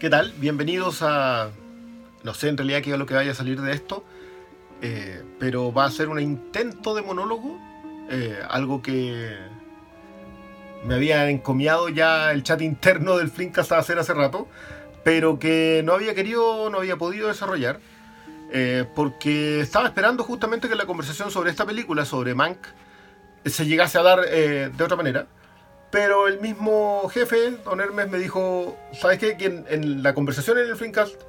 ¿Qué tal? Bienvenidos a... No sé en realidad qué es lo que vaya a salir de esto, eh, pero va a ser un intento de monólogo, eh, algo que me había encomiado ya el chat interno del Flinkcast a hacer hace rato, pero que no había querido, no había podido desarrollar, eh, porque estaba esperando justamente que la conversación sobre esta película, sobre Mank, se llegase a dar de otra manera. Pero el mismo jefe, Don Hermes, me dijo, ¿sabes qué? Que en, la conversación en el Flinkcast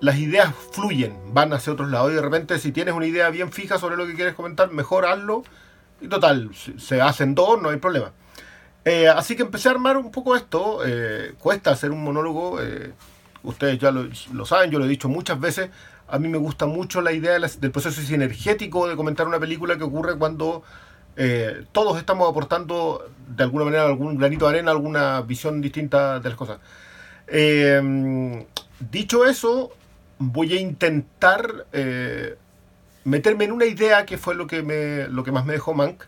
las ideas fluyen, van hacia otros lados y de repente si tienes una idea bien fija sobre lo que quieres comentar, mejor hazlo. Y total, se hacen dos, no hay problema. Eh, así que empecé a armar un poco esto. Eh, cuesta hacer un monólogo. Eh, ustedes ya lo, saben, yo lo he dicho muchas veces. A mí me gusta mucho la idea del proceso sinergético de comentar una película que ocurre cuando eh, todos estamos aportando de alguna manera algún granito de arena, alguna visión distinta de las cosas. Eh, dicho eso, voy a intentar eh, meterme en una idea que fue lo que, me, lo que más me dejó Mank.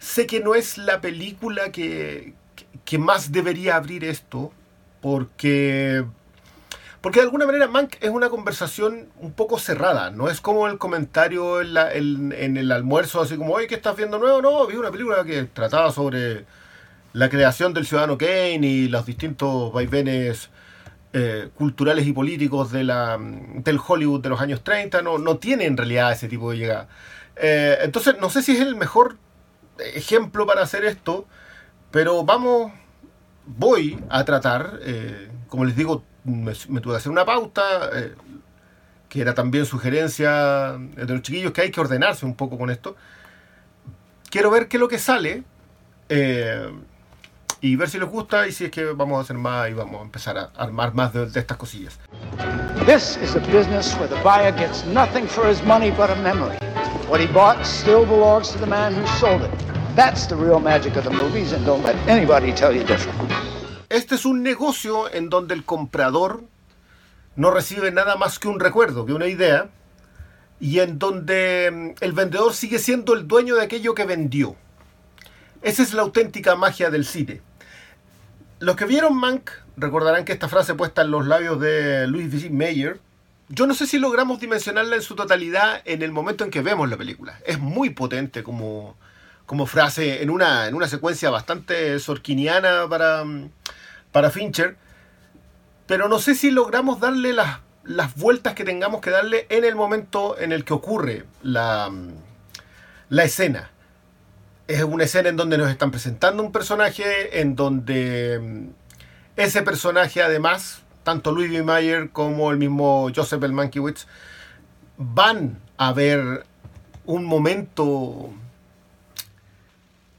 Sé que no es la película que, que más debería abrir esto, porque porque de alguna manera Mank es una conversación un poco cerrada, no es como el comentario en, el almuerzo, así como, oye, ¿qué estás viendo nuevo? No, vi una película que trataba sobre la creación del ciudadano Kane y los distintos vaivenes eh, culturales y políticos de la, del Hollywood de los años 30, no, no tiene en realidad ese tipo de llegada. Eh, entonces, no sé si es el mejor ejemplo para hacer esto, pero vamos, voy a tratar, eh, como les digo, me, tuve que hacer una pauta, eh, que era también sugerencia de los chiquillos, que hay que ordenarse un poco con esto. Quiero ver qué es lo que sale eh, y ver si les gusta y si es que vamos a hacer más y vamos a empezar a armar más de, estas cosillas. This is a business where the buyer gets nothing for his money but a memory. What he bought still belongs to the man who sold it. That's the real magic of the movies and don't let anybody tell you different. Este es un negocio en donde el comprador no recibe nada más que un recuerdo, que una idea, y en donde mm, el vendedor sigue siendo el dueño de aquello que vendió. Esa es la auténtica magia del cine. Los que vieron Mank recordarán que esta frase puesta en los labios de Louis V. Mayer, yo no sé si logramos dimensionarla en su totalidad en el momento en que vemos la película. Es muy potente como, como frase en una, en una secuencia bastante sorquiniana para, mm, para Fincher, pero no sé si logramos darle las, las vueltas que tengamos que darle en el momento en el que ocurre la, la escena. Es una escena en donde nos están presentando un personaje, en donde mm, ese personaje además, tanto Louis B. Mayer como el mismo Joseph L. Mankiewicz, van a ver un momento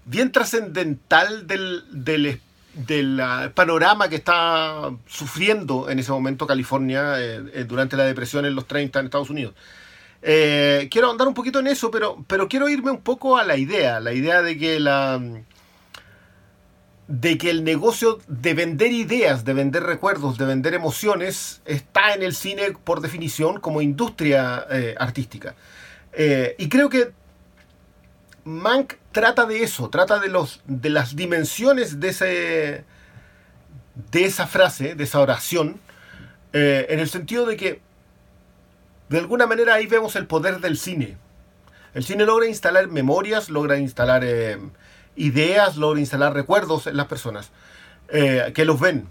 bien trascendental del, del, del panorama que está sufriendo en ese momento California eh, eh, durante la depresión en los 30 en Estados Unidos. Eh, quiero andar un poquito en eso, pero, pero quiero irme un poco a la idea, la idea de que la de que el negocio de vender ideas, de vender recuerdos, de vender emociones, está en el cine por definición como industria artística. y creo que Mank trata de eso, trata de, los, de las dimensiones de, ese, de esa frase, de esa oración, eh, en el sentido de que de alguna manera ahí vemos el poder del cine. El cine logra instalar memorias, logra instalar eh, ideas, logra instalar recuerdos en las personas eh, que los ven.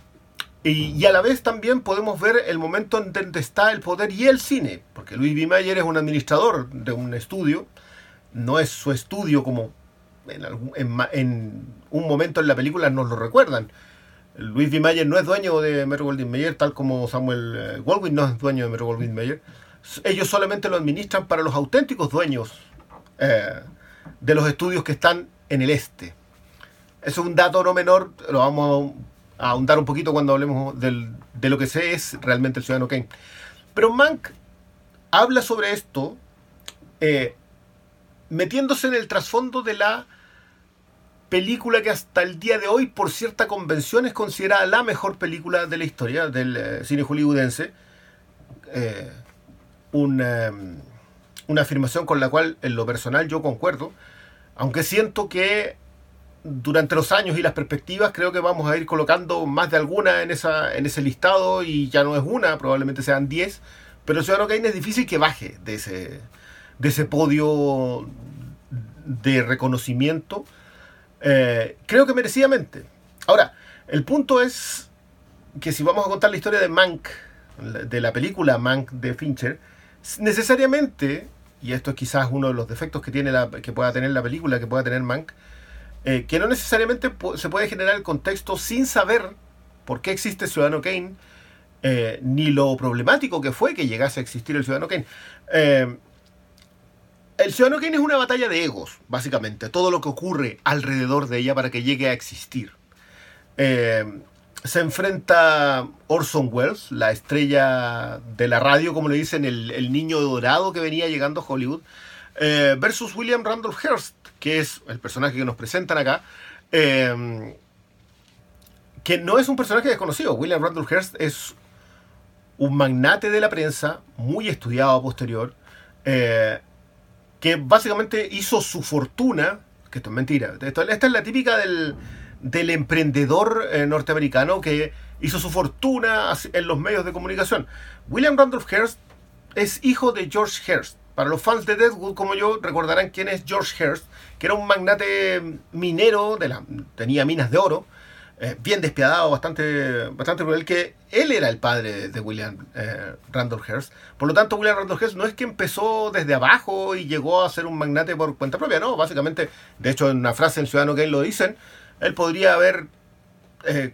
Y, y, a la vez también podemos ver el momento en donde está el poder y el cine, porque Luis B. Mayer es un administrador de un estudio, no es su estudio como en, un momento en la película nos lo recuerdan. Luis B. Mayer no es dueño de Metro Goldwyn Mayer, tal como Samuel Goldwyn eh, no es dueño de Metro Goldwyn Mayer. Ellos solamente lo administran para los auténticos dueños eh, de los estudios que están en el este. Eso es un dato no menor, lo vamos a ahondar un poquito cuando hablemos de lo que sé es realmente el ciudadano Kane. Pero Mank habla sobre esto eh, metiéndose en el trasfondo de la película que hasta el día de hoy, por cierta convención, es considerada la mejor película de la historia del eh, cine hollywoodense. Eh, una, una, afirmación con la cual, en lo personal, yo concuerdo, aunque siento que durante los años y las perspectivas, creo que vamos a ir colocando más de alguna en, esa, en ese listado y ya no es una, probablemente sean 10, pero Ciudadano Kane es difícil que baje de ese, de ese podio de reconocimiento, eh, creo que merecidamente. Ahora, el punto es que si vamos a contar la historia de Mank, de la película Mank de Fincher, necesariamente, y esto es quizás uno de los defectos que, tiene la, que pueda tener la película, que pueda tener Mank, eh, que no necesariamente se puede generar el contexto sin saber por qué existe Ciudadano Kane, eh, ni lo problemático que fue que llegase a existir el Ciudadano Kane. Eh, el Ciudadano Kane es una batalla de egos, básicamente, todo lo que ocurre alrededor de ella para que llegue a existir. se enfrenta Orson Welles, la estrella de la radio, como le dicen, el, niño dorado que venía llegando a Hollywood, versus William Randolph Hearst, que es el personaje que nos presentan acá, eh, que no es un personaje desconocido. William Randolph Hearst es un magnate de la prensa, muy estudiado a posterior, eh, que básicamente hizo su fortuna, que esto es mentira, esta es la típica del, emprendedor eh, norteamericano que hizo su fortuna en los medios de comunicación. William Randolph Hearst es hijo de George Hearst, para los fans de Deadwood como yo recordarán quién es George Hearst, que era un magnate minero, de la, tenía minas de oro, eh, bien despiadado, bastante, bastante cruel, que él era el padre de William eh, Randolph Hearst. Por lo tanto, William Randolph Hearst no es que empezó desde abajo y llegó a ser un magnate por cuenta propia, no, básicamente, de hecho en una frase en Ciudadano que él lo dicen, él podría haber eh,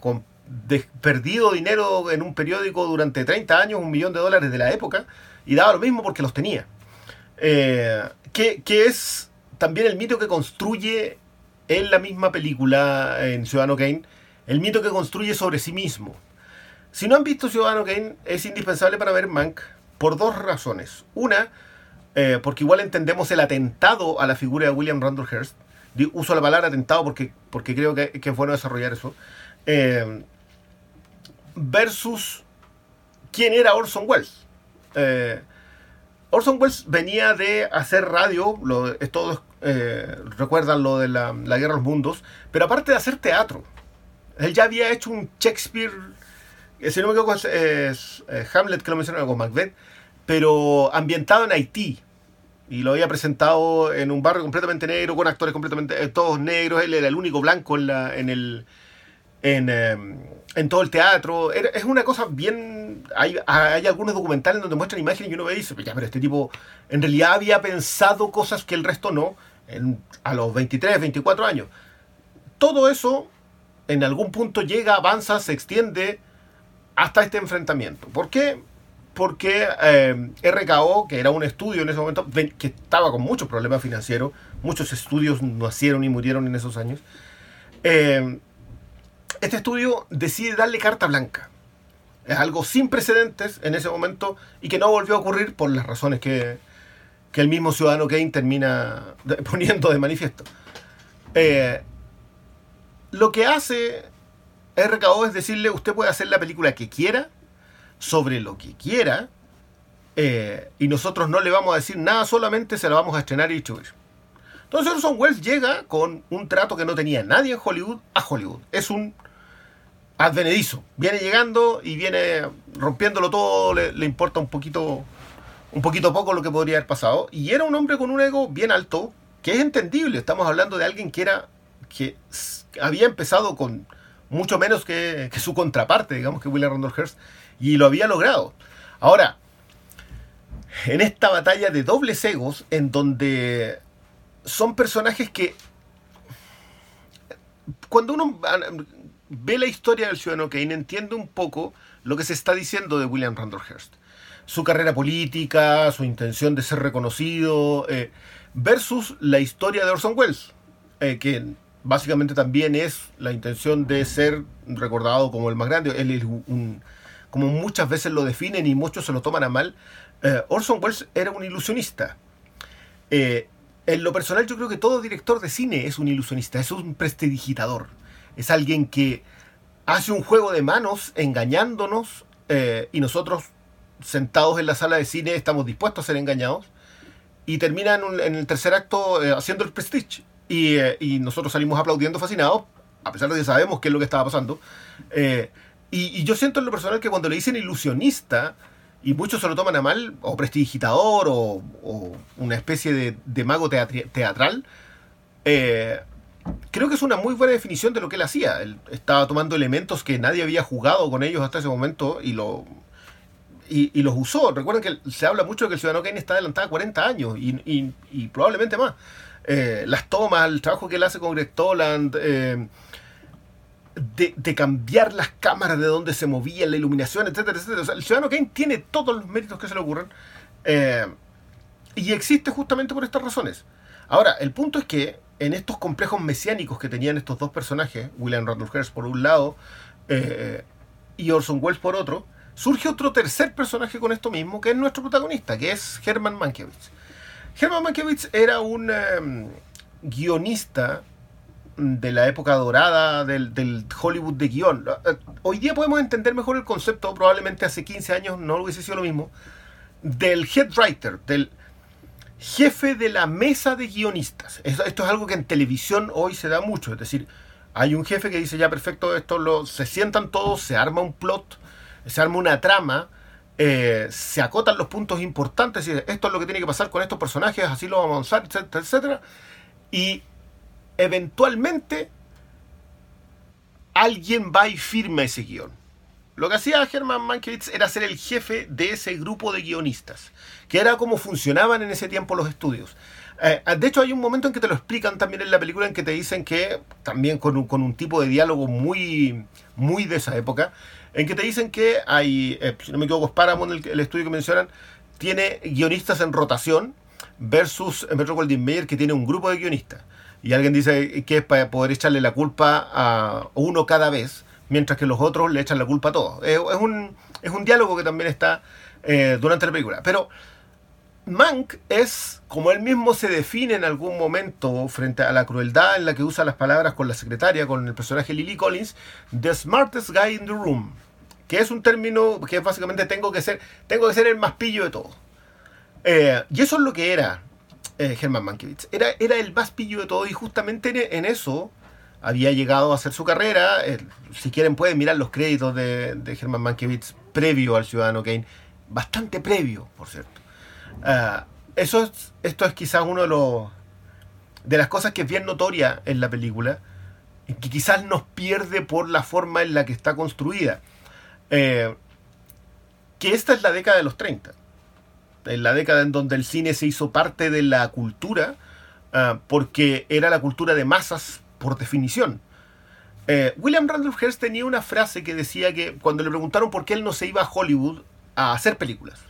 perdido dinero en un periódico durante 30 años, un millón de dólares de la época, y daba lo mismo porque los tenía. Eh, que, es también el mito que construye en la misma película, en Ciudadano Kane, el mito que construye sobre sí mismo. Si no han visto Ciudadano Kane, es indispensable para ver Mank por dos razones. Una, eh, porque igual entendemos el atentado a la figura de William Randolph Hearst. Uso la palabra atentado porque, porque creo que, es bueno desarrollar eso. Eh, versus quién era Orson Welles. Orson Welles venía de hacer radio, todos eh, recuerdan lo de la, Guerra de los Mundos, pero aparte de hacer teatro. Él ya había hecho un Shakespeare, eh, si no me equivoco es, eh, Hamlet, que lo mencionaba con Macbeth, pero ambientado en Haití. Y lo había presentado en un barrio completamente negro, con actores completamente todos negros. Él era el único blanco en, la, en el... En, em, en todo el teatro. Es una cosa bien. Hay, hay, algunos documentales donde muestran imágenes y uno ve y dice, ya, pero este tipo en realidad había pensado cosas que el resto no a los 23, 24 años. Todo eso en algún punto llega, avanza, se extiende hasta este enfrentamiento. ¿Por qué? Porque eh, RKO, que era un estudio en ese momento, que estaba con muchos problemas financieros, muchos estudios nacieron y murieron en esos años, eh, este estudio decide darle carta blanca. Es algo sin precedentes en ese momento y que no volvió a ocurrir por las razones que, el mismo ciudadano Kane termina poniendo de manifiesto. Eh, lo que hace RKO es decirle, usted puede hacer la película que quiera, sobre lo que quiera, eh, y nosotros no le vamos a decir nada, solamente se la vamos a estrenar y distribuir. Entonces Orson Welles llega con un trato que no tenía nadie en Hollywood a Hollywood. Es un advenedizo. Viene llegando y viene rompiéndolo todo, le, importa un poquito, un poquito poco lo que podría haber pasado. Y era un hombre con un ego bien alto, que es entendible. Estamos hablando de alguien que era, que había empezado con mucho menos que, su contraparte, digamos que William Randolph Hearst, y lo había logrado. Ahora, en esta batalla de dobles egos, en donde son personajes que cuando uno ve la historia del ciudadano Kane, entiende un poco lo que se está diciendo de William Randolph Hearst. Su carrera política, su intención de ser reconocido, eh, versus la historia de Orson Welles, eh, que básicamente también es la intención de ser recordado como el más grande. Él es un, como muchas veces lo definen y muchos se lo toman a mal, eh, Orson Welles era un ilusionista. en lo personal yo creo que todo director de cine es un ilusionista, es un prestidigitador es alguien que hace un juego de manos engañándonos eh, y nosotros sentados en la sala de cine estamos dispuestos a ser engañados y termina en, el tercer acto eh, haciendo el prestige. Y, eh, y nosotros salimos aplaudiendo fascinados, a pesar de que sabemos qué es lo que estaba pasando. Eh, y, y yo siento en lo personal que cuando le dicen ilusionista, y muchos se lo toman a mal, o prestidigitador, o, o una especie de, de mago teatral, eh, creo que es una muy buena definición de lo que él hacía. Él estaba tomando elementos que nadie había jugado con ellos hasta ese momento y lo y, y los usó. Recuerden que se habla mucho de que el Ciudadano Kane está adelantado a 40 años y, y- y probablemente más. Eh, las tomas, el trabajo que él hace con Greg Toland, eh, de, cambiar las cámaras de donde se movía, la iluminación, etcétera, etcétera. O sea, el Ciudadano Kane tiene todos los méritos que se le ocurran eh, y existe justamente por estas razones. Ahora, el punto es que en estos complejos mesiánicos que tenían estos dos personajes, William Randolph Hearst por un lado eh, y Orson Welles por otro, surge otro tercer personaje con esto mismo, que es nuestro protagonista, que es Herman Mankiewicz. Herman Mankiewicz era un eh, guionista de la época dorada del, del Hollywood de guion. Eh, Hoy día podemos entender mejor el concepto, probablemente hace 15 años no hubiese sido lo mismo, del head writer, del jefe de la mesa de guionistas. Esto, esto es algo que en televisión hoy se da mucho, es decir, hay un jefe que dice ya perfecto, esto lo, se sientan todos, se arma un plot, se arma una trama, eh, se acotan los puntos importantes, y esto es lo que tiene que pasar con estos personajes, así lo vamos a avanzar, etcétera, etcétera. Y eventualmente alguien va y firma ese guion. Lo que hacía Herman Mankiewicz era ser el jefe de ese grupo de guionistas, que era como funcionaban en ese tiempo los estudios. Eh, de hecho, hay un momento en que te lo explican también en la película, en que te dicen que, también con un, con un tipo de diálogo muy, muy de esa época, en que te dicen que hay, eh, si no me equivoco, es Paramount el, el estudio que mencionan, tiene guionistas en rotación versus Metro Goldwyn Mayer que tiene un grupo de guionistas. Y alguien dice que es para poder echarle la culpa a uno cada vez, mientras que los otros le echan la culpa a todos. Es, un, es un diálogo que también está eh, durante la película. Pero Mank es, como él mismo se define en algún momento frente a la crueldad en la que usa las palabras con la secretaria, con el personaje Lily Collins, the smartest guy in the room. Que es un término que básicamente tengo que ser, tengo que ser el más pillo de todos. Eh, y eso es lo que era eh, Herman Mankiewicz. Era, era el más pillo de todo y justamente en, en eso había llegado a hacer su carrera. Eh, si quieren pueden mirar los créditos de, de Herman Mankiewicz previo al Ciudadano Kane. Bastante previo, por cierto. Uh, eso es, esto es quizás uno de los de las cosas que es bien notoria en la película que quizás nos pierde por la forma en la que está construida. Eh, que esta es la década de los 30 en la década en donde el cine se hizo parte de la cultura, uh, porque era la cultura de masas por definición. Eh, William Randolph Hearst tenía una frase que decía que cuando le preguntaron por qué él no se iba a Hollywood a hacer películas,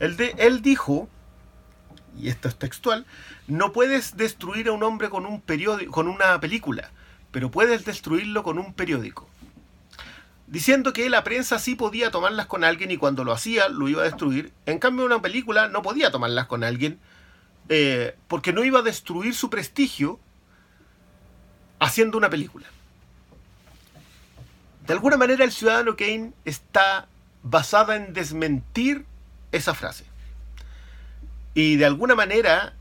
él, dijo, y esto es textual, no puedes destruir a un hombre con, un periódico, con una película, pero puedes destruirlo con un periódico diciendo que la prensa sí podía tomarlas con alguien y cuando lo hacía lo iba a destruir. En cambio, una película no podía tomarlas con alguien eh, porque no iba a destruir su prestigio haciendo una película. De alguna manera, el Ciudadano Kane está basada en desmentir esa frase. Y de alguna manera,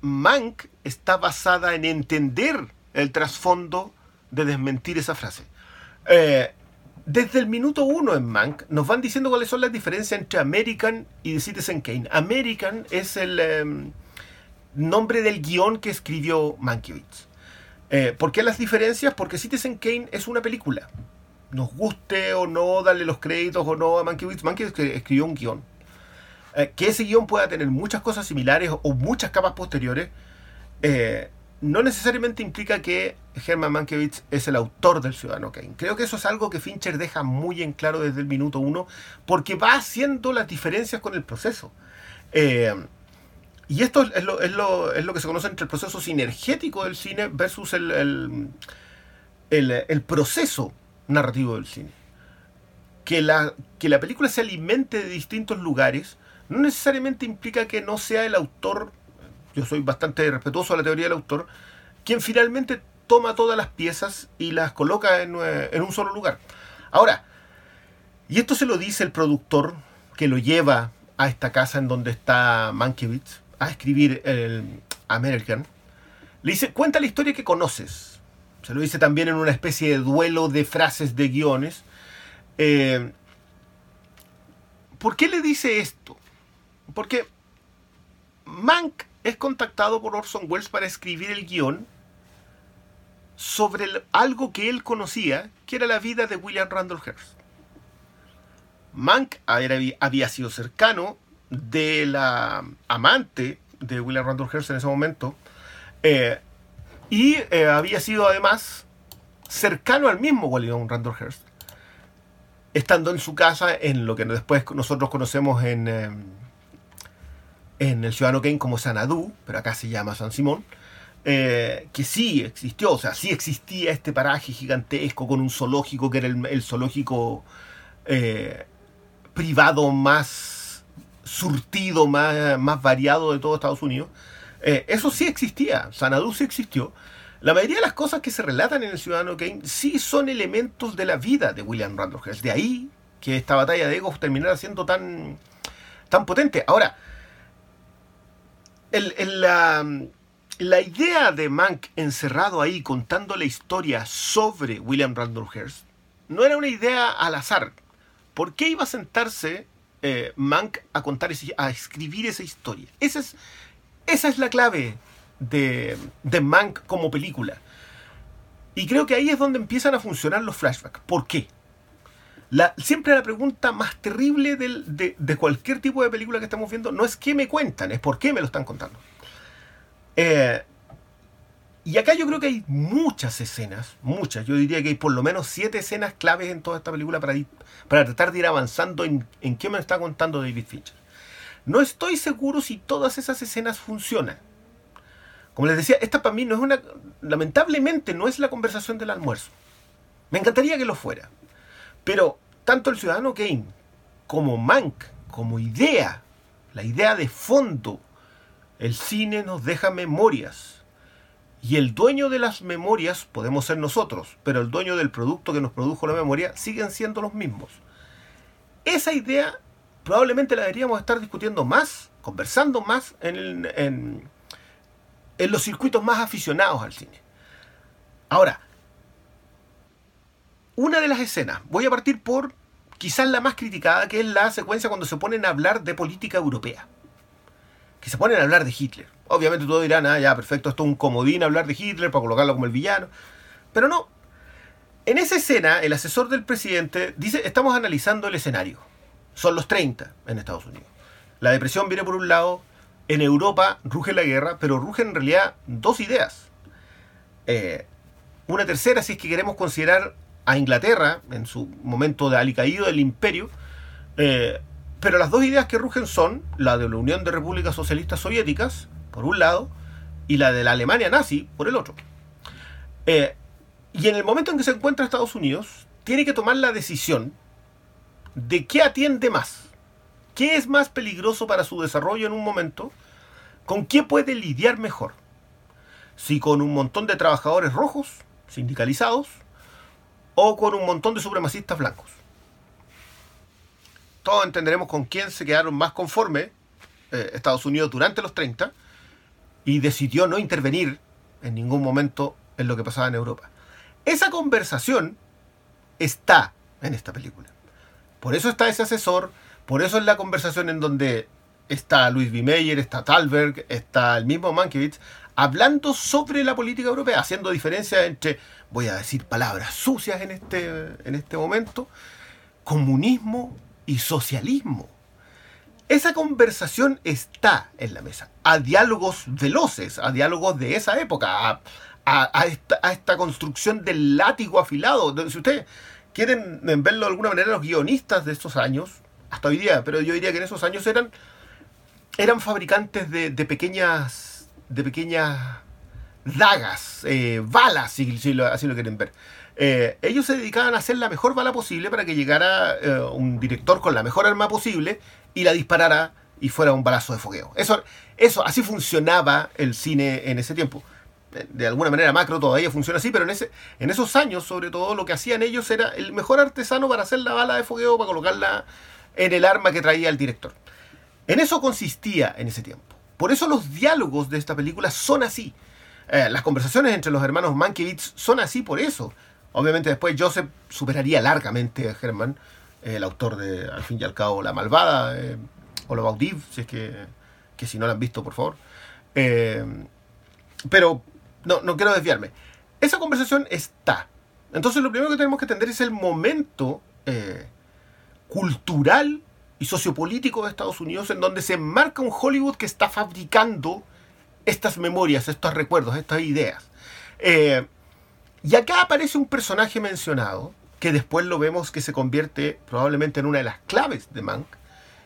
Mank está basada en entender el trasfondo de desmentir esa frase. Eh, desde el minuto uno en Mank nos van diciendo cuáles son las diferencias entre American y Citizen Kane. American es el eh, nombre del guion que escribió Mankiewicz. Eh, ¿Por qué las diferencias? Porque Citizen Kane es una película. Nos guste o no darle los créditos o no a Mankiewicz, Mankiewicz escribió un guion. Eh, que ese guion pueda tener muchas cosas similares o muchas capas posteriores, eh, no necesariamente implica que Herman Mankiewicz es el autor del Ciudadano Kane. Creo que eso es algo que Fincher deja muy en claro desde el minuto uno, porque va haciendo las diferencias con el proceso. Eh, y esto es lo, es, lo, es lo, que se conoce entre el proceso sinergético del cine versus el, el, el, proceso narrativo del cine. Que la, que la película se alimente de distintos lugares no necesariamente implica que no sea el autor yo soy bastante respetuoso de la teoría del autor, quien finalmente toma todas las piezas y las coloca en, en, un solo lugar. Ahora, y esto se lo dice el productor que lo lleva a esta casa en donde está Mankiewicz a escribir el American, Le dice, cuenta la historia que conoces. Se lo dice también en una especie de duelo de frases de guiones. Eh, ¿Por qué le dice esto? Porque Mank es contactado por Orson Welles para escribir el guion sobre algo que él conocía, que era la vida de William Randolph Hearst. Mank había sido cercano de la amante de William Randolph Hearst en ese momento, eh, y eh, había sido además cercano al mismo William Randolph Hearst, estando en su casa en lo que después nosotros conocemos en, eh, en el Ciudadano Kane como Sanadú, pero acá se llama San Simón, que sí existió, o sea, sí existía este paraje gigantesco con un zoológico que era el, zoológico privado más surtido, más, más variado de todo Estados Unidos. eso sí existía, Sanadú sí existió, la mayoría de las cosas que se relatan en el Ciudadano Kane sí son elementos de la vida de William Randolph Hearst. De ahí que esta batalla de egos terminara siendo tan, tan potente. Ahora, la, la, idea de Mank encerrado ahí contando la historia sobre William Randolph Hearst no era una idea al azar. ¿Por qué iba a sentarse eh, Mank a contar, a escribir esa historia? Esa es, esa es la clave de, de Mank como película. Y creo que ahí es donde empiezan a funcionar los flashbacks. ¿Por qué? La, siempre la pregunta más terrible de, cualquier tipo de película que estamos viendo no es qué me cuentan, es por qué me lo están contando. Eh, y acá yo creo que hay muchas escenas, muchas. Yo diría que hay por lo menos siete escenas claves en toda esta película para, para tratar de ir avanzando en, en qué me está contando David Fincher. No estoy seguro si todas esas escenas funcionan. Como les decía, esta para mí no es una. Lamentablemente no es la conversación del almuerzo. Me encantaría que lo fuera. Pero tanto el Ciudadano Kane como Mank, como idea, la idea de fondo, el cine nos deja memorias. Y el dueño de las memorias podemos ser nosotros, pero el dueño del producto que nos produjo la memoria siguen siendo los mismos. Esa idea probablemente la deberíamos estar discutiendo más, conversando más en, en en los circuitos más aficionados al cine. Ahora, una de las escenas, voy a partir por quizás la más criticada, que es la secuencia cuando se ponen a hablar de política europea. Que se ponen a hablar de Hitler. Obviamente todos dirán, ah, ya, perfecto, esto es un comodín hablar de Hitler para colocarlo como el villano. Pero no. En esa escena, el asesor del presidente dice, estamos analizando el escenario. Son los 30 en Estados Unidos. La depresión viene por un lado, en Europa ruge la guerra, pero rugen en realidad dos ideas. Eh, una tercera, si es que queremos considerar a Inglaterra en su momento de alicaído del imperio, eh, pero las dos ideas que rugen son la de la Unión de Repúblicas Socialistas Soviéticas, por un lado, y la de la Alemania nazi, por el otro. Eh, y en el momento en que se encuentra Estados Unidos, tiene que tomar la decisión de qué atiende más. ¿Qué es más peligroso para su desarrollo en un momento? ¿Con qué puede lidiar mejor? Si con un montón de trabajadores rojos, sindicalizados, o con un montón de supremacistas blancos. Todos entenderemos con quién se quedaron más conformes eh, Estados Unidos durante los 30 y decidió no intervenir en ningún momento en lo que pasaba en Europa. Esa conversación está en esta película. Por eso está ese asesor, por eso es la conversación en donde está Luis B. Meyer, está Talberg, está el mismo Mankiewicz, hablando sobre la política europea, haciendo diferencia entre, voy a decir palabras sucias en este, en este momento, comunismo y socialismo. Esa conversación está en la mesa, a diálogos veloces, a diálogos de esa época, a, esta, a esta, construcción del látigo afilado. Si ustedes quieren verlo de alguna manera, los guionistas de estos años hasta hoy día, pero yo diría que en esos años eran, eran fabricantes de, pequeñas de pequeñas dagas, eh, balas, si, así lo quieren ver. Eh, ellos se dedicaban a hacer la mejor bala posible para que llegara eh, un director con la mejor arma posible y la disparara y fuera un balazo de fogueo. Eso, eso, así funcionaba el cine en ese tiempo. De alguna manera macro todavía funciona así, pero en, ese, en esos años, sobre todo, lo que hacían ellos era el mejor artesano para hacer la bala de fogueo, para colocarla en el arma que traía el director. En eso consistía en ese tiempo. Por eso los diálogos de esta película son así. Eh, las conversaciones entre los hermanos Mankiewicz son así por eso. Obviamente después Joseph superaría largamente a Herman, el autor de, al fin y al cabo, La Malvada, eh, o Lo Baudiv, si es que, que, si no la han visto, por favor. Eh, pero no, no quiero desviarme. Esa conversación está. Entonces lo primero que tenemos que entender es el momento eh, cultural y sociopolítico de Estados Unidos en donde se enmarca un Hollywood que está fabricando estas memorias, estos recuerdos, estas ideas. Eh, y acá aparece un personaje mencionado, que después lo vemos que se convierte probablemente en una de las claves de Mank,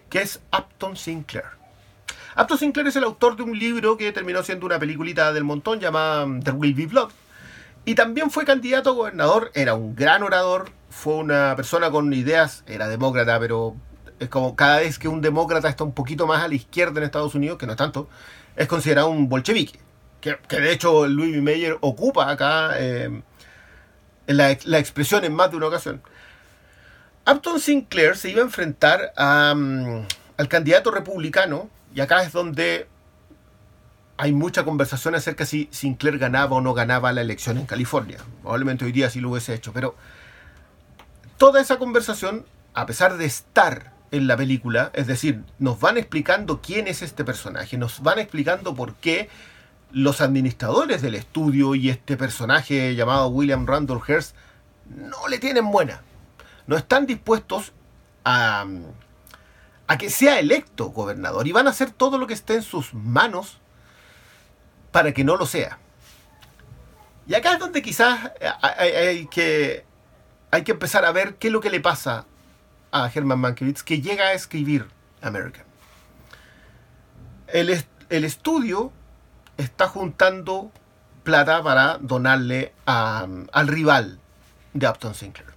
que es Upton Sinclair. Upton Sinclair es el autor de un libro que terminó siendo una peliculita del montón llamada um, There Will Be Blood. Y también fue candidato a gobernador, era un gran orador, fue una persona con ideas, era demócrata, pero es como cada vez que un demócrata está un poquito más a la izquierda en Estados Unidos, que no es tanto, es considerado un bolchevique. Que, de hecho Louis Meyer ocupa acá eh, la, expresión en más de una ocasión. Upton Sinclair se iba a enfrentar mm, al candidato republicano, y acá es donde hay mucha conversación acerca si Sinclair ganaba o no ganaba la elección en California. Probablemente hoy día sí lo hubiese hecho, pero toda esa conversación, a pesar de estar en la película, es decir, nos van explicando quién es este personaje, nos van explicando por qué los administradores del estudio y este personaje llamado William Randolph Hearst no le tienen buena. No están dispuestos a, a que sea electo gobernador y van a hacer todo lo que esté en sus manos para que no lo sea. Y acá es donde quizás hay, que, hay que empezar a ver qué es lo que le pasa a Herman Mankiewicz que llega a escribir American. El, el estudio está juntando plata para donarle al rival de Upton Sinclair.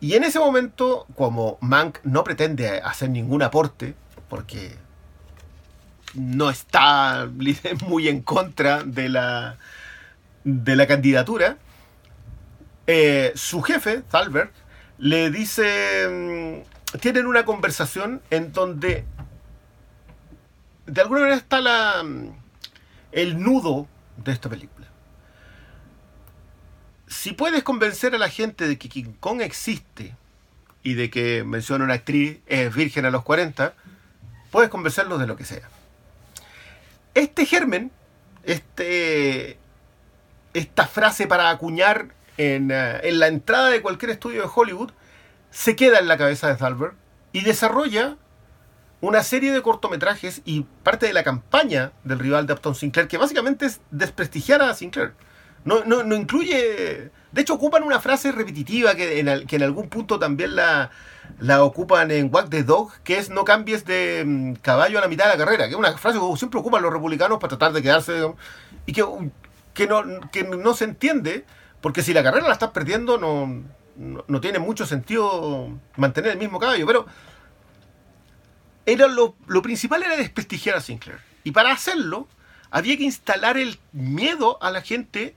Y en ese momento, como Mank no pretende hacer ningún aporte, porque no está muy en contra de la, de la candidatura, eh, su jefe, Thalberg, le dice, mm, tienen una conversación en donde de alguna manera está la, mm, el nudo de esta película. Si puedes convencer a la gente de que King Kong existe y de que, menciona una actriz, virgen a los 40, puedes convencerlos de lo que sea. Este germen, este, esta frase para acuñar en, eh, en, la entrada de cualquier estudio de Hollywood, se queda en la cabeza de Thalberg y desarrolla una serie de cortometrajes y parte de la campaña del rival de Upton Sinclair, que básicamente es desprestigiar a Sinclair. No, no, no incluye. De hecho, ocupan una frase repetitiva que en, que en algún punto también la, la ocupan en Walk the Dog, que es no cambies de mm, caballo a la mitad de la carrera, que es una frase que siempre ocupan los republicanos para tratar de quedarse y que, que, no, que no se entiende, porque si la carrera la estás perdiendo, no, no, no tiene mucho sentido mantener el mismo caballo. Pero era lo, principal era desprestigiar a Sinclair. Y para hacerlo, había que instalar el miedo a la gente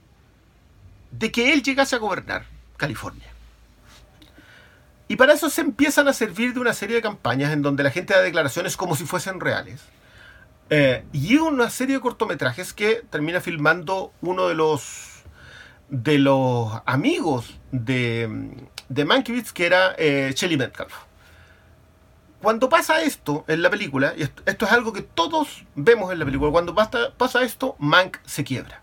de que él llegase a gobernar California. Y para eso se empiezan a servir de una serie de campañas en donde la gente da declaraciones como si fuesen reales. Eh, y una serie de cortometrajes que termina filmando uno de los de los amigos de, de Mankiewicz, que era eh, Shelly Metcalf. Cuando pasa esto en la película, y esto, es algo que todos vemos en la película, cuando pasa, esto, Mank se quiebra.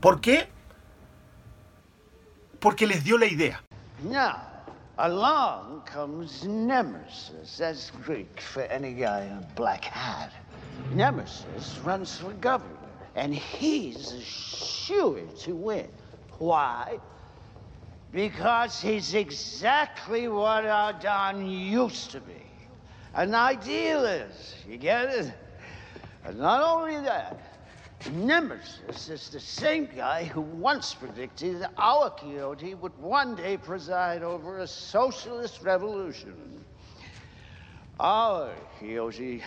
¿Por qué? Porque les dio la idea. Now, along comes Nemesis. That's Greek for any guy in black hat. Nemesis runs for governor, and he's sure to win. Why? Because he's exactly what our Don used to be. An idealist. You get it? And not only that, Nemesis is the same guy who once predicted that our Quixote would one day preside over a socialist revolution. Our Quixote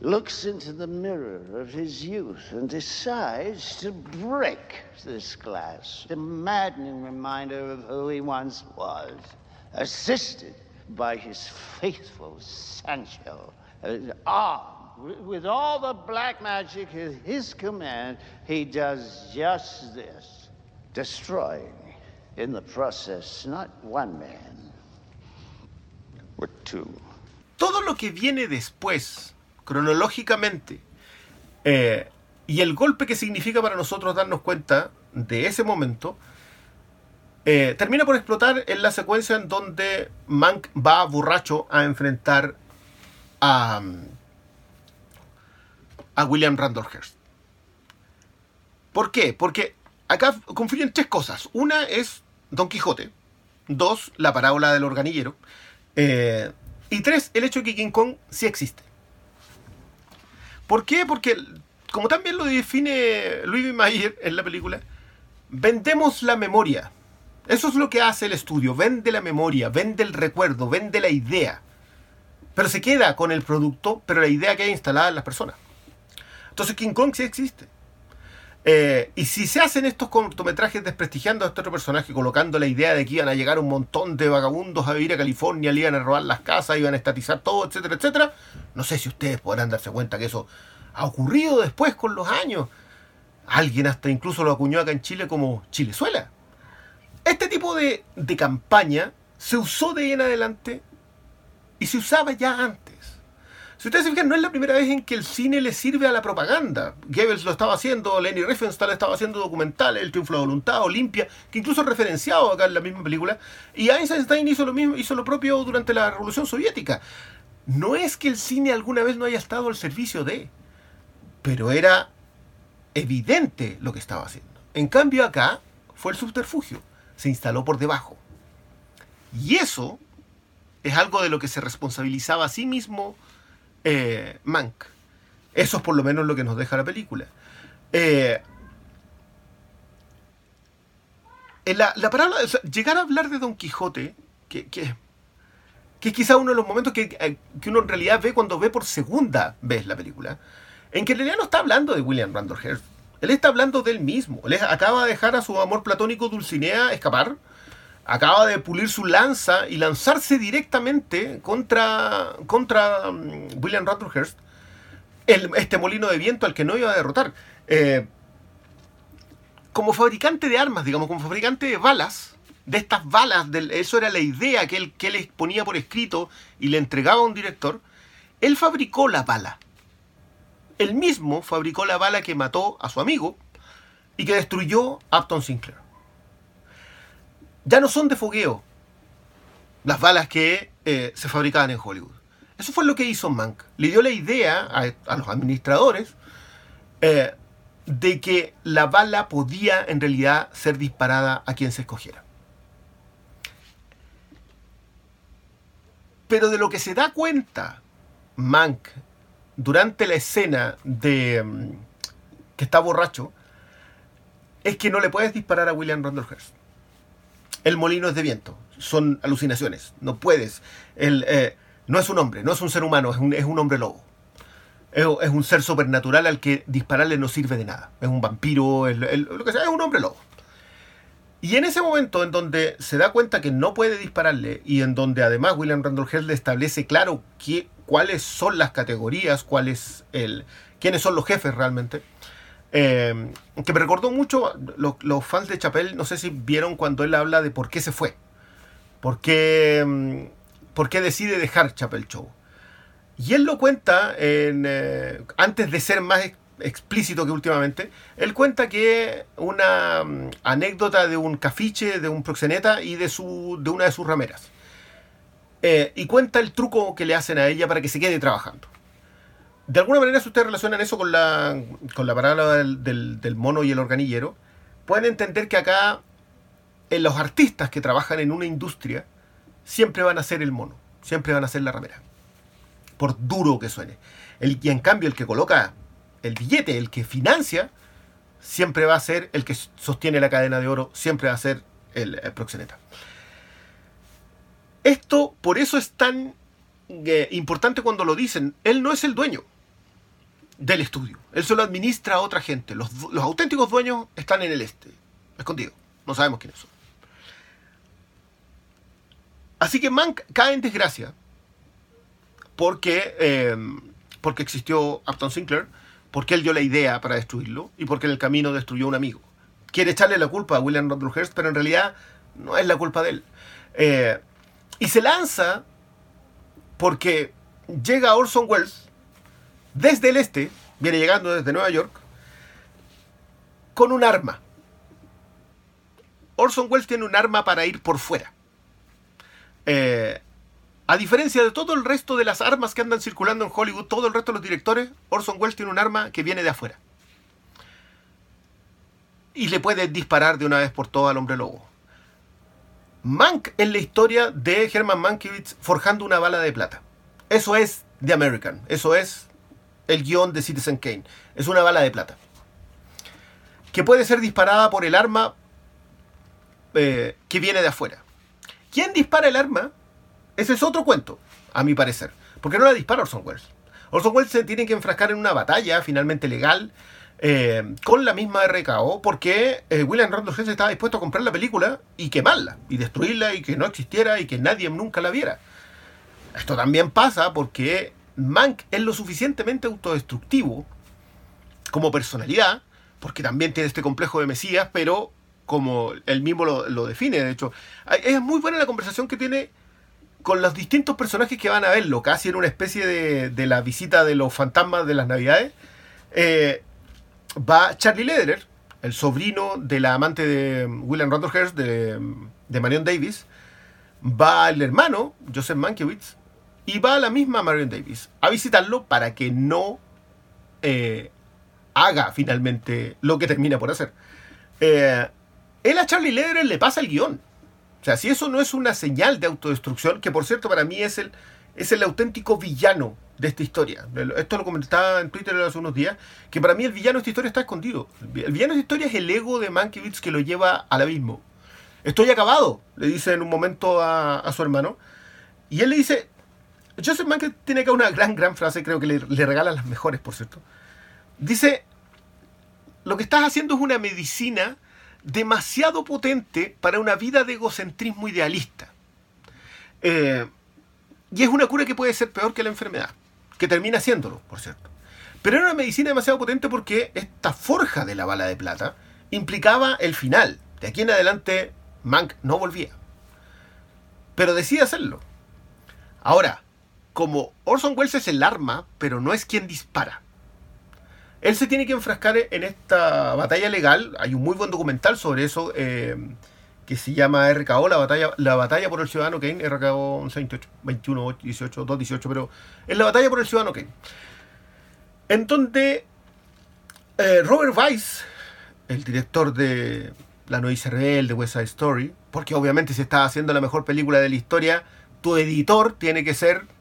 looks into the mirror of his youth and decides to break this glass, a maddening reminder of who he once was, assisted by his faithful Sancho, armed with all the black magic at his command, he does just this, destroying in the process not one man, but two. Todo lo que viene después, cronológicamente, eh, y el golpe que significa para nosotros darnos cuenta de ese momento, eh, termina por explotar en la secuencia en donde Mank va borracho a enfrentar a, a William Randolph Hearst. ¿Por qué? Porque acá confluyen tres cosas. Una es Don Quijote. Dos, la parábola del organillero. Eh, y tres, el hecho de que King Kong sí existe. ¿Por qué? Porque, como también lo define Louis Mayer en la película, vendemos la memoria. Eso es lo que hace el estudio. Vende la memoria, vende el recuerdo, vende la idea. Pero se queda con el producto, pero la idea que hay instalada en las personas. Entonces King Kong sí existe. Eh, y si se hacen estos cortometrajes desprestigiando a este otro personaje, colocando la idea de que iban a llegar un montón de vagabundos a vivir a California, le iban a robar las casas, iban a estatizar todo, etcétera, etcétera, no sé si ustedes podrán darse cuenta que eso ha ocurrido después con los años. Alguien hasta incluso lo acuñó acá en Chile como Chilezuela. Este tipo de, de campaña se usó de ahí en adelante y se usaba ya antes. Si ustedes se fijan, no es la primera vez en que el cine le sirve a la propaganda. Goebbels lo estaba haciendo, Lenny Riefenstahl estaba haciendo documentales, El triunfo de voluntad, Olimpia, que incluso es referenciado acá en la misma película. Y Einstein hizo lo mismo, hizo lo propio durante la Revolución Soviética. No es que el cine alguna vez no haya estado al servicio de, pero era evidente lo que estaba haciendo. En cambio acá fue el subterfugio, se instaló por debajo. Y eso es algo de lo que se responsabilizaba a sí mismo eh, Mank. Eso es por lo menos lo que nos deja la película. Eh, la, la palabra, llegar a hablar de Don Quijote, que, que, que, es quizá uno de los momentos que, eh, que, uno en realidad ve cuando ve por segunda vez la película, en que en realidad no está hablando de William Randolph Hearst, él está hablando de él mismo, él acaba de dejar a su amor platónico Dulcinea escapar, acaba de pulir su lanza y lanzarse directamente contra, contra um, William Randolph Hearst, este molino de viento al que no iba a derrotar. Eh, como fabricante de armas, digamos, como fabricante de balas, de estas balas, eso era la idea que él, que él ponía por escrito y le entregaba a un director, él fabricó la bala. Él mismo fabricó la bala que mató a su amigo y que destruyó a Upton Sinclair ya no son de fogueo las balas que eh, se fabricaban en Hollywood. Eso fue lo que hizo Mank. Le dio la idea a, los administradores eh, de que la bala podía en realidad ser disparada a quien se escogiera. Pero de lo que se da cuenta Mank durante la escena de mm, que está borracho es que no le puedes disparar a William Randolph Hearst el molino es de viento. Son alucinaciones. No puedes. El, eh, no es un hombre, no es un ser humano, es un, es un hombre lobo. Es, un ser supernatural al que dispararle no sirve de nada. Es un vampiro, es, lo que sea, es un hombre lobo. Y en ese momento en donde se da cuenta que no puede dispararle y en donde además William Randolph Hearst le establece claro cuáles son las categorías, cuáles el, quiénes son los jefes realmente, eh, que me recordó mucho, los, fans de Chappelle, no sé si vieron cuando él habla de por qué se fue. Por qué, mm, por qué decide dejar Chappelle Show. Y él lo cuenta en, eh, antes de ser más explícito que últimamente. Él cuenta que una mm, anécdota de un cafiche, de un proxeneta y de, su, de una de sus rameras. Eh, y cuenta el truco que le hacen a ella para que se quede trabajando de alguna manera, si ustedes relacionan eso con la, con la parábola del, mono y el organillero, pueden entender que acá en los artistas que trabajan en una industria siempre van a ser el mono, siempre van a ser la ramera, por duro que suene. El, y en cambio, el que coloca el billete, el que financia, siempre va a ser el que sostiene la cadena de oro, siempre va a ser el, proxeneta. Esto, por eso es tan eh, importante cuando lo dicen. Él no es el dueño del estudio. Él solo administra a otra gente. Los, auténticos dueños están en el este, escondidos. No sabemos quiénes son. Así que Mank cae en desgracia porque eh, porque existió Upton Sinclair, porque él dio la idea para destruirlo y porque en el camino destruyó a un amigo. Quiere echarle la culpa a William Randolph Hearst, pero en realidad no es la culpa de él. Eh, y se lanza porque llega Orson Welles desde el este, viene llegando desde Nueva York, con un arma. Orson Welles tiene un arma para ir por fuera. Eh, a diferencia de todo el resto de las armas que andan circulando en Hollywood, todo el resto de los directores, Orson Welles tiene un arma que viene de afuera. Y le puede disparar de una vez por todas al hombre lobo. Mank es la historia de Herman Mankiewicz forjando una bala de plata. Eso es The American. Eso es el guion de Citizen Kane. Es una bala de plata. Que puede ser disparada por el arma eh, que viene de afuera. ¿Quién dispara el arma? Ese es otro cuento, a mi parecer. Porque no la dispara Orson Welles. Orson Welles se tiene que enfrascar en una batalla finalmente legal eh, con la misma RKO porque eh, William Randolph Hearst estaba dispuesto a comprar la película y quemarla y destruirla y que no existiera y que nadie nunca la viera. Esto también pasa porque Mank es lo suficientemente autodestructivo como personalidad, porque también tiene este complejo de Mesías, pero como él mismo lo, define, de hecho. Es muy buena la conversación que tiene con los distintos personajes que van a verlo, casi en una especie de, la visita de los fantasmas de las navidades. Eh, va Charlie Lederer, el sobrino de la amante de William Randolph Hearst, de, de Marion Davis. Va el hermano, Joseph Mankiewicz, y va la misma Marion Davis a visitarlo para que no eh, haga finalmente lo que termina por hacer. Eh, él a Charlie Lederer le pasa el guion. O sea, si eso no es una señal de autodestrucción, que por cierto para mí es el, es el auténtico villano de esta historia. Esto lo comentaba en Twitter hace unos días, que para mí el villano de esta historia está escondido. El villano de esta historia es el ego de Mankiewicz que lo lleva al abismo. Estoy acabado, le dice en un momento a, su hermano. Y él le dice, Joseph Mankiewicz tiene acá una gran, gran frase, creo que le, le regala las mejores, por cierto. Dice, lo que estás haciendo es una medicina demasiado potente para una vida de egocentrismo idealista. Eh, y es una cura que puede ser peor que la enfermedad, que termina siéndolo, por cierto. Pero era una medicina demasiado potente porque esta forja de la bala de plata implicaba el final. De aquí en adelante, Mank no volvía. Pero decide hacerlo. Ahora, como Orson Welles es el arma, pero no es quien dispara. Él se tiene que enfrascar en esta batalla legal. Hay un muy buen documental sobre eso eh, que se llama RKO, la batalla, la batalla por el ciudadano Kane, RKO 28, 21, 18, 2, 18, pero es la batalla por el ciudadano Kane. En donde eh, Robert Weiss, el director de La Novicia Rebelde, de West Side Story, porque obviamente se está haciendo la mejor película de la historia, tu editor tiene que ser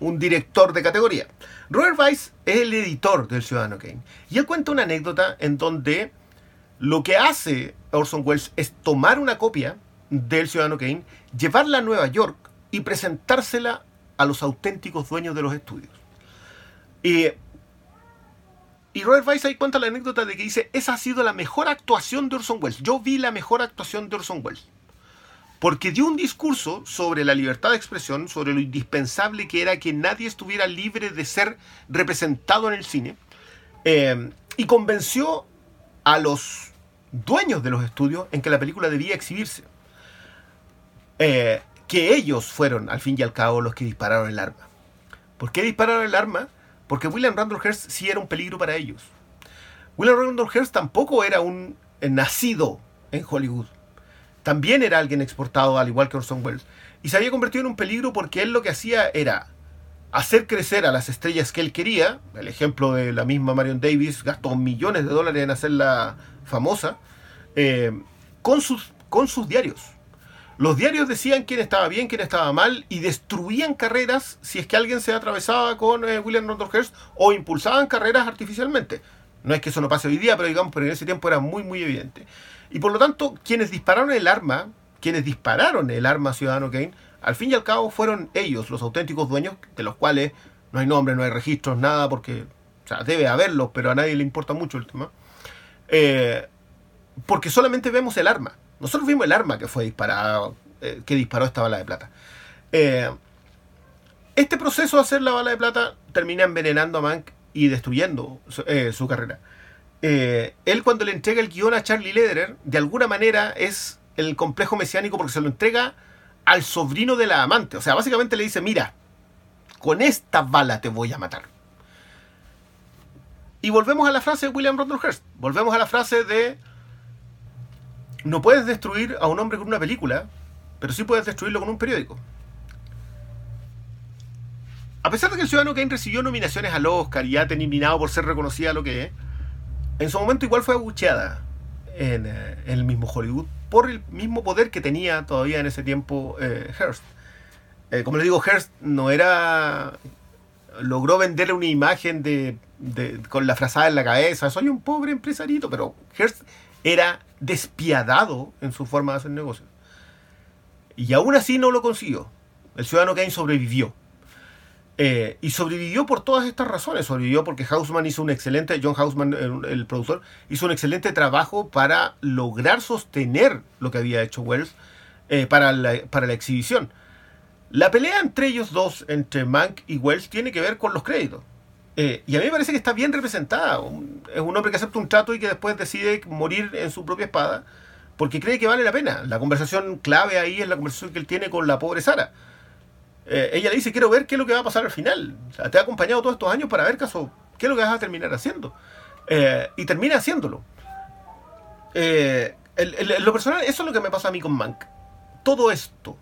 un director de categoría. Robert Weiss es el editor del Ciudadano Kane. Y él cuenta una anécdota en donde lo que hace Orson Welles es tomar una copia del Ciudadano Kane, llevarla a Nueva York y presentársela a los auténticos dueños de los estudios. Y, y Robert Weiss ahí cuenta la anécdota de que dice, esa ha sido la mejor actuación de Orson Welles. Yo vi la mejor actuación de Orson Welles porque dio un discurso sobre la libertad de expresión, sobre lo indispensable que era que nadie estuviera libre de ser representado en el cine, eh, y convenció a los dueños de los estudios en que la película debía exhibirse. Eh, que ellos fueron, al fin y al cabo, los que dispararon el arma. ¿Por qué dispararon el arma? Porque William Randolph Hearst sí era un peligro para ellos. William Randolph Hearst tampoco era un nacido en Hollywood también era alguien exportado, al igual que Orson Welles, y se había convertido en un peligro porque él lo que hacía era hacer crecer a las estrellas que él quería. El ejemplo de la misma Marion Davis gastó millones de dólares en hacerla famosa, eh, con, sus, con sus diarios. Los diarios decían quién estaba bien, quién estaba mal y destruían carreras si es que alguien se atravesaba con eh, William Randolph Hearst o impulsaban carreras artificialmente. No es que eso no pase hoy día, pero digamos, pero en ese tiempo era muy, muy evidente. Y por lo tanto, quienes dispararon el arma, quienes dispararon el arma Ciudadano Kane, al fin y al cabo fueron ellos, los auténticos dueños, de los cuales no hay nombre, no hay registros, nada, porque, debe haberlos, pero a nadie le importa mucho el tema. Eh, porque solamente vemos el arma. Nosotros vimos el arma que fue disparado, eh, que disparó esta bala de plata. Eh, Este proceso de hacer la bala de plata termina envenenando a Mank y destruyendo su carrera. Eh, él cuando le entrega el guion a Charlie Lederer, de alguna manera es el complejo mesiánico porque se lo entrega al sobrino de la amante. O sea, básicamente le dice, mira, con esta bala te voy a matar. Y volvemos a la frase de William Randolph Hearst. Volvemos a la frase de no puedes destruir a un hombre con una película, pero sí puedes destruirlo con un periódico. A pesar de que el Ciudadano Kane recibió nominaciones al Oscar y ha terminado por ser reconocida lo que es, en su momento igual fue abucheada en, eh, el mismo Hollywood por el mismo poder que tenía todavía en ese tiempo eh, Hearst. Eh, como le digo, Hearst no era. logró venderle una imagen de, de- con la frazada en la cabeza. Soy un pobre empresarito, pero Hearst era despiadado en su forma de hacer negocios. Y aún así no lo consiguió. El ciudadano Kane sobrevivió. Eh, y sobrevivió por todas estas razones. Sobrevivió porque Hausman hizo un excelente, John Hausman, el, productor, hizo un excelente trabajo para lograr sostener lo que había hecho Wells eh, para, la, para la exhibición. La pelea entre ellos dos, entre Mank y Wells, tiene que ver con los créditos. Eh, y a mí me parece que está bien representada. Es un hombre que acepta un trato y que después decide morir en su propia espada porque cree que vale la pena. La conversación clave ahí es la conversación que él tiene con la pobre Sara. Eh, ella le dice, quiero ver qué es lo que va a pasar al final. Te he acompañado todos estos años para ver caso, qué es lo que vas a terminar haciendo. Eh, y termina haciéndolo. Eh, lo personal, eso es lo que me pasa a mí con Mank. Todo esto,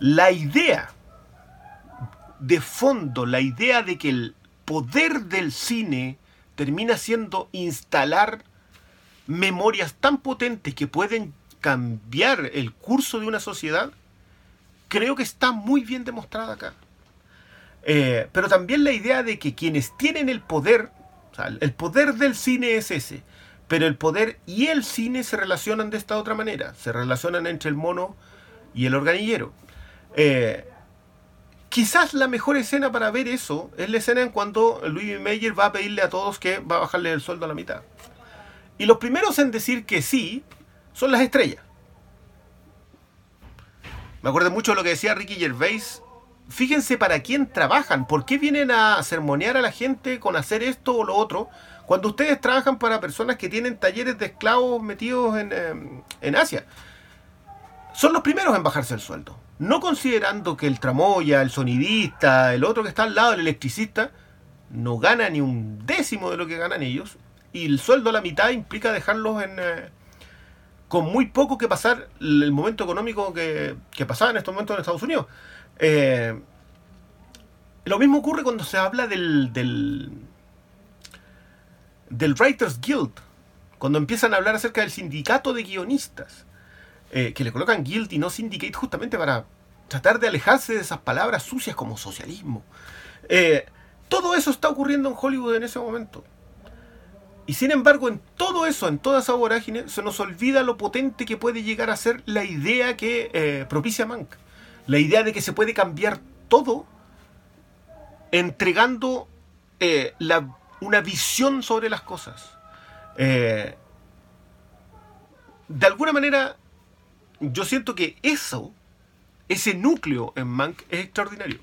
la idea de fondo, la idea de que el poder del cine termina siendo instalar memorias tan potentes que pueden cambiar el curso de una sociedad, creo que está muy bien demostrada acá. Eh, pero también la idea de que quienes tienen el poder, o sea, el poder del cine es ese, pero el poder y el cine se relacionan de esta otra manera, se relacionan entre el mono y el organillero. Eh, quizás la mejor escena para ver eso es la escena en cuando Louis Mayer va a pedirle a todos que va a bajarle el sueldo a la mitad. Y los primeros en decir que sí son las estrellas. Me acuerdo mucho de lo que decía Ricky Gervais. Fíjense para quién trabajan, por qué vienen a sermonear a la gente con hacer esto o lo otro, cuando ustedes trabajan para personas que tienen talleres de esclavos metidos en, eh, en Asia. Son los primeros en bajarse el sueldo. No considerando que el tramoya, el sonidista, el otro que está al lado, el electricista, no gana ni un décimo de lo que ganan ellos. Y el sueldo a la mitad implica dejarlos en, eh, con muy poco que pasar el momento económico que, que pasaba en estos momentos en Estados Unidos. Eh, lo mismo ocurre cuando se habla del, del, del Writers Guild, cuando empiezan a hablar acerca del sindicato de guionistas, eh, que le colocan guild y no syndicate justamente para tratar de alejarse de esas palabras sucias como socialismo. Eh, todo eso está ocurriendo en Hollywood en ese momento. Y sin embargo, en todo eso, en toda esa vorágine, se nos olvida lo potente que puede llegar a ser la idea que eh, propicia Mank. La idea de que se puede cambiar todo entregando eh, una visión sobre las cosas. Eh, de alguna manera, yo siento que eso, ese núcleo en Mank es extraordinario.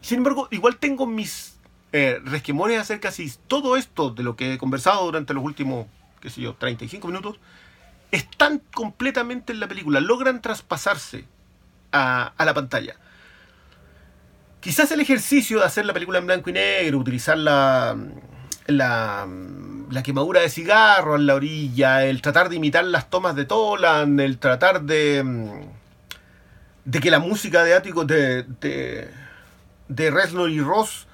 Sin embargo, igual tengo mis eh, resquemores acerca si todo esto de lo que he conversado durante los últimos, qué sé yo, 35 minutos, están completamente en la película, logran traspasarse a, la pantalla. Quizás el ejercicio de hacer la película en blanco y negro, utilizar la, la, la quemadura de cigarro en la orilla, el tratar de imitar las tomas de Toland, el tratar de, de que la música de áticos de, de, de Reznor y Ross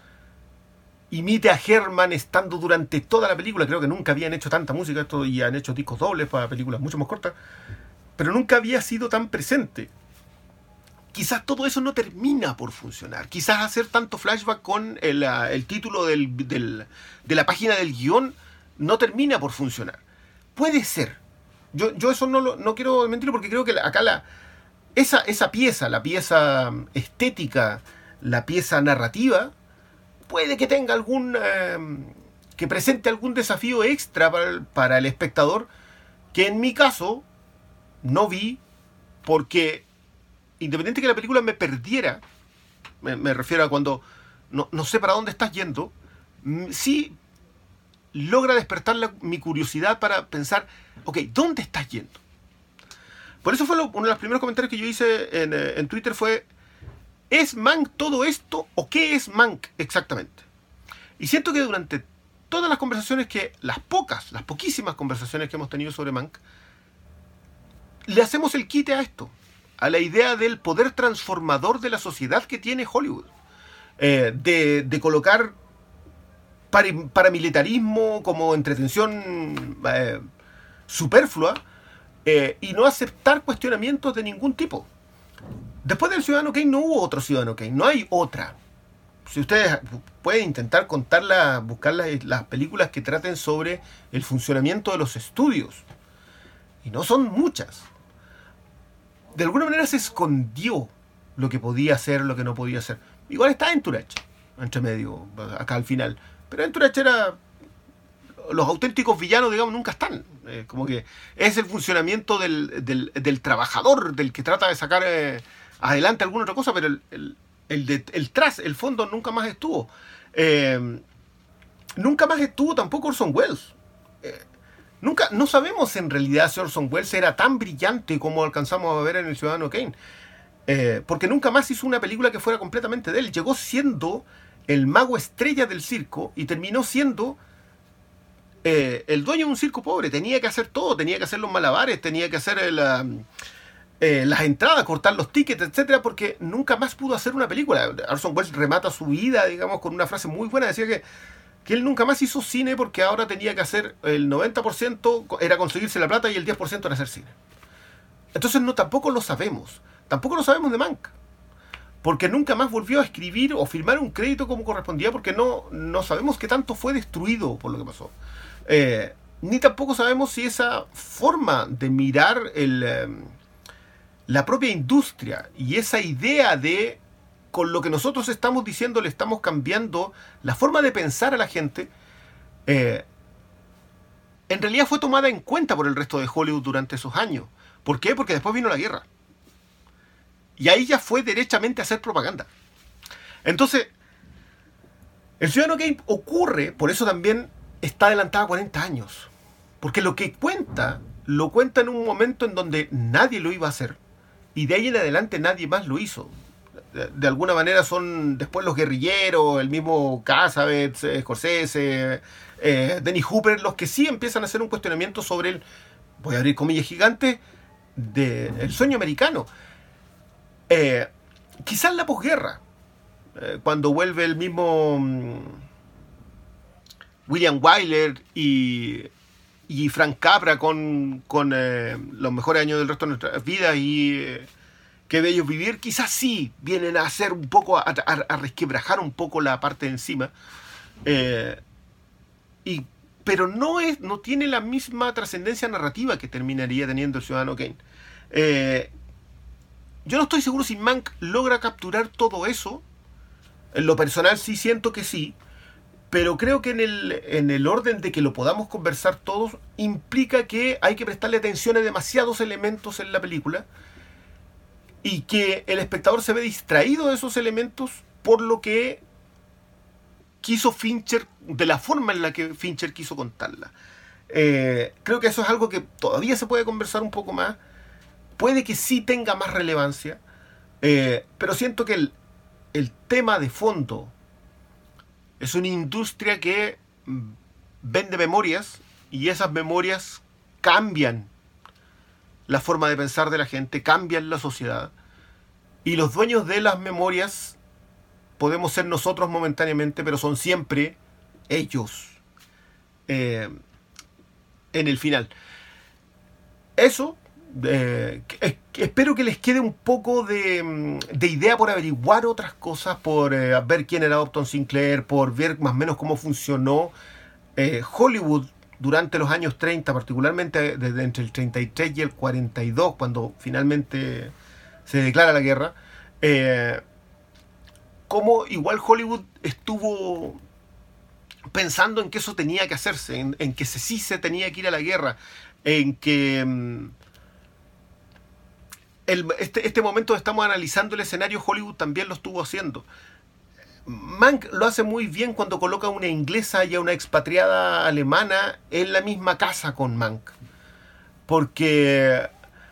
imite a Herman estando durante toda la película. Creo que nunca habían hecho tanta música y han hecho discos dobles para películas mucho más cortas. Pero nunca había sido tan presente. Quizás todo eso no termina por funcionar. Quizás hacer tanto flashback con el, ah, título de la página del guion no termina por funcionar. Puede ser. Yo, yo eso no, no quiero mentir porque creo que acá esa, esa pieza, la pieza estética, la pieza narrativa, puede que tenga algún. eh, que presente algún desafío extra para el, espectador, que en mi caso no vi, porque independiente que la película me perdiera, me, refiero a cuando no, sé para dónde estás yendo, sí logra despertar mi curiosidad para pensar, ok, ¿dónde estás yendo? Por eso fue uno de los primeros comentarios que yo hice en, eh, en Twitter fue, ¿es Mank todo esto o qué es Mank exactamente? Y siento que durante todas las conversaciones que, las pocas, las poquísimas conversaciones que hemos tenido sobre Mank, le hacemos el quite a esto, a la idea del poder transformador de la sociedad que tiene Hollywood. Eh, de, colocar paramilitarismo como entretención eh, superflua eh, y no aceptar cuestionamientos de ningún tipo. Después del Ciudadano Kane no hubo otro Ciudadano Kane, no hay otra si ustedes pueden intentar contarla, buscar las, películas que traten sobre el funcionamiento de los estudios. Y no son muchas. De alguna manera se escondió lo que podía hacer, lo que no podía hacer. Igual está en Turach, entre medio, acá al final. Pero en Turach era. Los auténticos villanos, digamos, nunca están. Eh, como que es el funcionamiento del, trabajador, del que trata de sacar eh, adelante alguna otra cosa, pero el, el, el tras, el fondo nunca más estuvo. Eh, nunca más estuvo tampoco Orson Welles. Nunca, no sabemos en realidad si Orson Welles era tan brillante como alcanzamos a ver en El Ciudadano Kane. Porque nunca más hizo una película que fuera completamente de él. Llegó siendo el mago estrella del circo y terminó siendo el dueño de un circo pobre. Tenía que hacer todo, tenía que hacer los malabares, tenía que hacer el, eh, las entradas, cortar los tickets, etcétera, porque nunca más pudo hacer una película. Orson Welles remata su vida, digamos, con una frase muy buena. Decía que, que él nunca más hizo cine porque ahora tenía que hacer el 90% era conseguirse la plata y el 10% era hacer cine. Entonces no tampoco lo sabemos. Tampoco lo sabemos de Mank. Porque nunca más volvió a escribir o firmar un crédito como correspondía porque no, no sabemos qué tanto fue destruido por lo que pasó. Eh, ni tampoco sabemos si esa forma de mirar. Em, la propia industria y esa idea de con lo que nosotros estamos diciendo le estamos cambiando la forma de pensar a la gente, eh, en realidad fue tomada en cuenta por el resto de Hollywood durante esos años. ¿Por qué? Porque después vino la guerra. Y ahí ya fue derechamente hacer propaganda. Entonces, el Ciudadano Game ocurre, por eso también está adelantada 40 años. Porque lo que cuenta, lo cuenta en un momento en donde nadie lo iba a hacer y de ahí en adelante nadie más lo hizo. De, alguna manera son después los guerrilleros, el mismo Cassavetes, eh, Scorsese, eh, Denny Hooper, los que sí empiezan a hacer un cuestionamiento sobre el, voy a abrir comillas gigantes, del sueño americano. Eh, quizás la posguerra, eh, cuando vuelve el mismo mm, William Wyler y y Frank Capra con, con eh, los mejores años del resto de nuestras vidas y eh, bello vivir, quizás sí vienen a hacer un poco, a, resquebrajar un poco la parte de encima. Eh, y, pero no, es, no tiene la misma trascendencia narrativa que terminaría teniendo el Ciudadano Kane. yo no estoy seguro si Mank logra capturar todo eso. En lo personal sí siento que sí pero creo que en el, en el orden de que lo podamos conversar todos implica que hay que prestarle atención a demasiados elementos en la película y que el espectador se ve distraído de esos elementos por lo que quiso Fincher, de la forma en la que Fincher quiso contarla. Eh, creo que eso es algo que todavía se puede conversar un poco más. Puede que sí tenga más relevancia, eh, pero siento que el, el tema de fondo es una industria que vende memorias y esas memorias cambian la forma de pensar de la gente, cambian la sociedad. Y los dueños de las memorias podemos ser nosotros momentáneamente, pero son siempre ellos eh, en el final. Eso eh, espero que les quede un poco de, mm, idea por averiguar otras cosas, por eh, ver quién era Upton Sinclair, por ver más o menos cómo funcionó eh, Hollywood durante los años 30, particularmente desde entre el 33 y el 42, cuando finalmente se declara la guerra. cómo igual Hollywood estuvo pensando en que eso tenía que hacerse, en, en que sí se tenía que ir a la guerra, en que este, este momento estamos analizando el escenario, Hollywood también lo estuvo haciendo. Mank lo hace muy bien cuando coloca a una inglesa y a una expatriada alemana en la misma casa con Mank. Porque,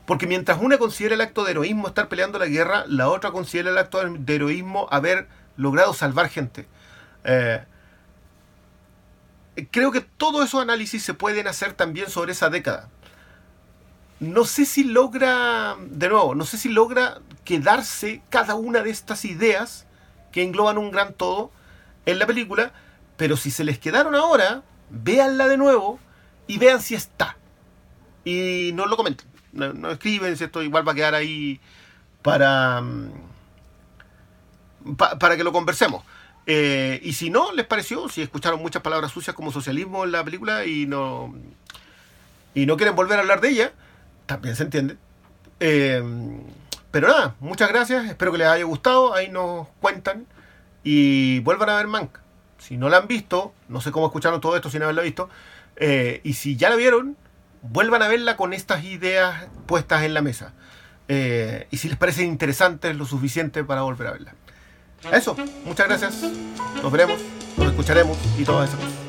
porque mientras una considera el acto de heroísmo estar peleando la guerra, la otra considera el acto de heroísmo haber logrado salvar gente. Eh, creo que todos esos análisis se pueden hacer también sobre esa década. No sé si logra, de nuevo, no sé si logra quedarse cada una de estas ideas que engloban un gran todo en la película, pero si se les quedaron ahora, véanla de nuevo y vean si está. Y no lo comenten, no, escriben, si esto igual va a quedar ahí para, mm, para que lo conversemos. Eh, y si no les pareció, si escucharon muchas palabras sucias como socialismo en la película y no, y no quieren volver a hablar de ella, también se entiende. Eh, pero nada, muchas gracias, espero que les haya gustado, ahí nos cuentan y vuelvan a ver Mank. Si no la han visto, no sé cómo escucharon todo esto sin haberla visto, eh, y si ya la vieron, vuelvan a verla con estas ideas puestas en la mesa. y si les parece interesante, lo suficiente para volver a verla. Eso, muchas gracias. Nos veremos, nos escucharemos y todas esas.